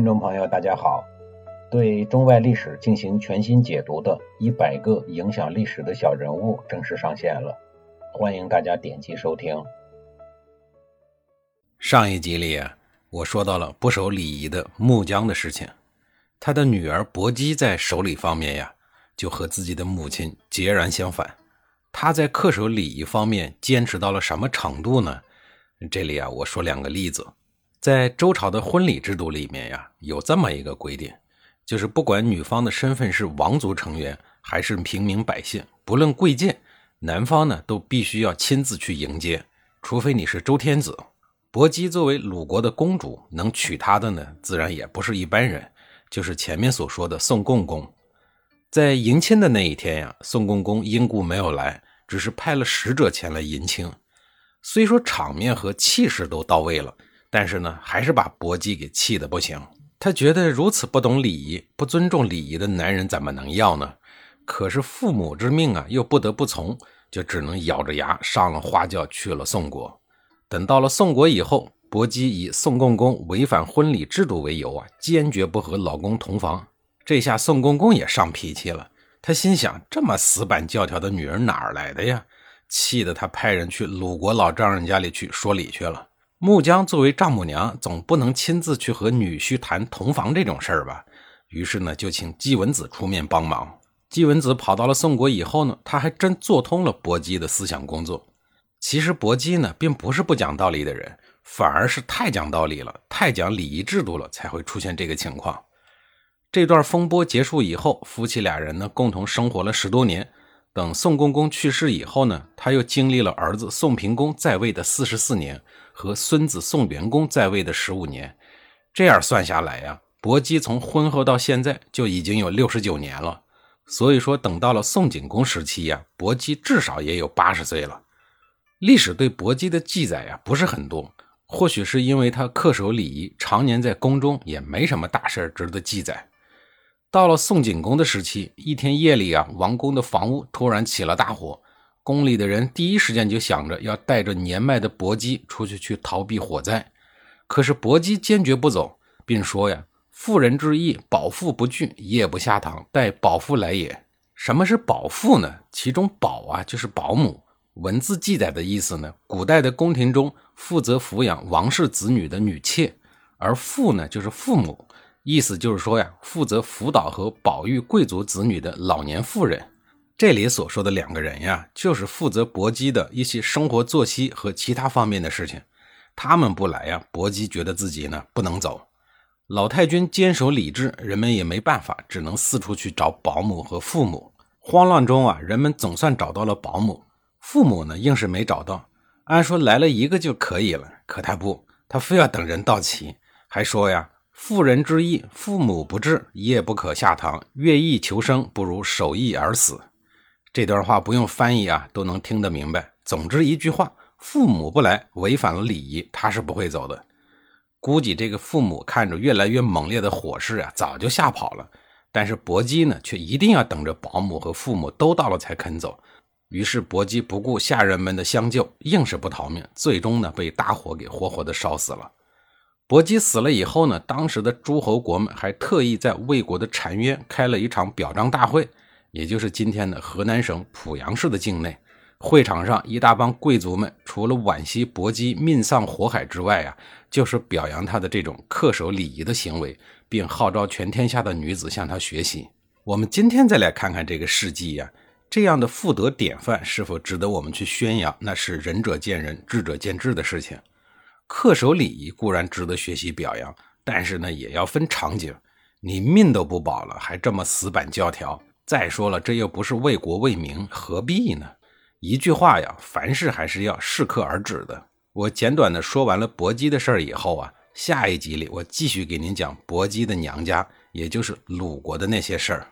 听众朋友，大家好！对中外历史进行全新解读的《一百个影响历史的小人物》正式上线了，欢迎大家点击收听。上一集里啊，我说到了不守礼仪的穆姜的事情，他的女儿薄姬在守礼方面呀，就和自己的母亲截然相反。他在恪守礼仪方面坚持到了什么程度呢？这里啊，我说两个例子。在周朝的婚礼制度里面呀，有这么一个规定，就是不管女方的身份是王族成员还是平民百姓，不论贵贱，男方呢都必须要亲自去迎接，除非你是周天子。薄姬作为鲁国的公主，能娶她的呢，自然也不是一般人，就是前面所说的宋共公。在迎亲的那一天呀，宋共公因故没有来，只是派了使者前来迎亲。虽说场面和气势都到位了。但是呢，还是把薄姬给气得不行。他觉得如此不懂礼仪、不尊重礼仪的男人怎么能要呢？可是父母之命啊，又不得不从，就只能咬着牙上了花轿去了宋国。等到了宋国以后，薄姬以宋共公违反婚礼制度为由啊，坚决不和老公同房。这下宋公公也上脾气了。他心想：这么死板教条的女人哪儿来的呀？气得他派人去鲁国老丈人家里去说理去了。穆姜作为丈母娘，总不能亲自去和女婿谈同房这种事儿吧？于是呢，就请季文子出面帮忙。季文子跑到了宋国以后呢，他还真做通了薄姬的思想工作。其实薄姬呢，并不是不讲道理的人，反而是太讲道理了，太讲礼仪制度了，才会出现这个情况。这段风波结束以后，夫妻俩人呢，共同生活了十多年。等宋公公去世以后呢，他又经历了儿子宋平公在位的四十四年。和孙子宋元公在位的十五年，这样算下来呀，薄姬从婚后到现在就已经有六十九年了。所以说，等到了宋景公时期呀，薄姬至少也有八十岁了。历史对薄姬的记载呀不是很多，或许是因为他恪守礼仪，常年在宫中，也没什么大事值得记载。到了宋景公的时期，一天夜里啊，王宫的房屋突然起了大火。宫里的人第一时间就想着要带着年迈的薄姬出去去逃避火灾，可是薄姬坚决不走，并说呀：“妇人之义，保妇不惧，夜不下堂，待保妇来也。”什么是保妇呢？其中保啊就是保姆。文字记载的意思呢，古代的宫廷中负责抚养王室子女的女妾，而妇呢就是父母，意思就是说呀，负责辅导和保育贵族子女的老年妇人。这里所说的两个人呀，就是负责搏击的一些生活作息和其他方面的事情。他们不来呀，搏击觉得自己呢不能走。老太君坚守理智，人们也没办法，只能四处去找保姆和父母。慌乱中啊，人们总算找到了保姆，父母呢硬是没找到。按说来了一个就可以了，可他不，他非要等人到齐，还说呀：“妇人之义，父母不治，夜不可下堂。乐意求生，不如守义而死。”这段话不用翻译啊，都能听得明白。总之一句话，父母不来，违反了礼仪，他是不会走的。估计这个父母看着越来越猛烈的火势啊，早就吓跑了。但是薄姬呢，却一定要等着保姆和父母都到了才肯走。于是薄姬不顾下人们的相救，硬是不逃命，最终呢，被大火给活活的烧死了。薄姬死了以后呢，当时的诸侯国们还特意在魏国的澶渊开了一场表彰大会。也就是今天的河南省濮阳市的境内，会场上一大帮贵族们，除了惋惜薄姬命丧火海之外啊，就是表扬他的这种恪守礼仪的行为，并号召全天下的女子向他学习。我们今天再来看看这个事迹呀，这样的妇德典范是否值得我们去宣扬？那是仁者见仁，智者见智的事情。恪守礼仪固然值得学习表扬，但是呢，也要分场景。你命都不保了，还这么死板教条？再说了，这又不是为国为民，何必呢？一句话呀，凡事还是要适可而止的。我简短的说完了薄姬的事儿以后啊，下一集里我继续给您讲薄姬的娘家，也就是鲁国的那些事儿。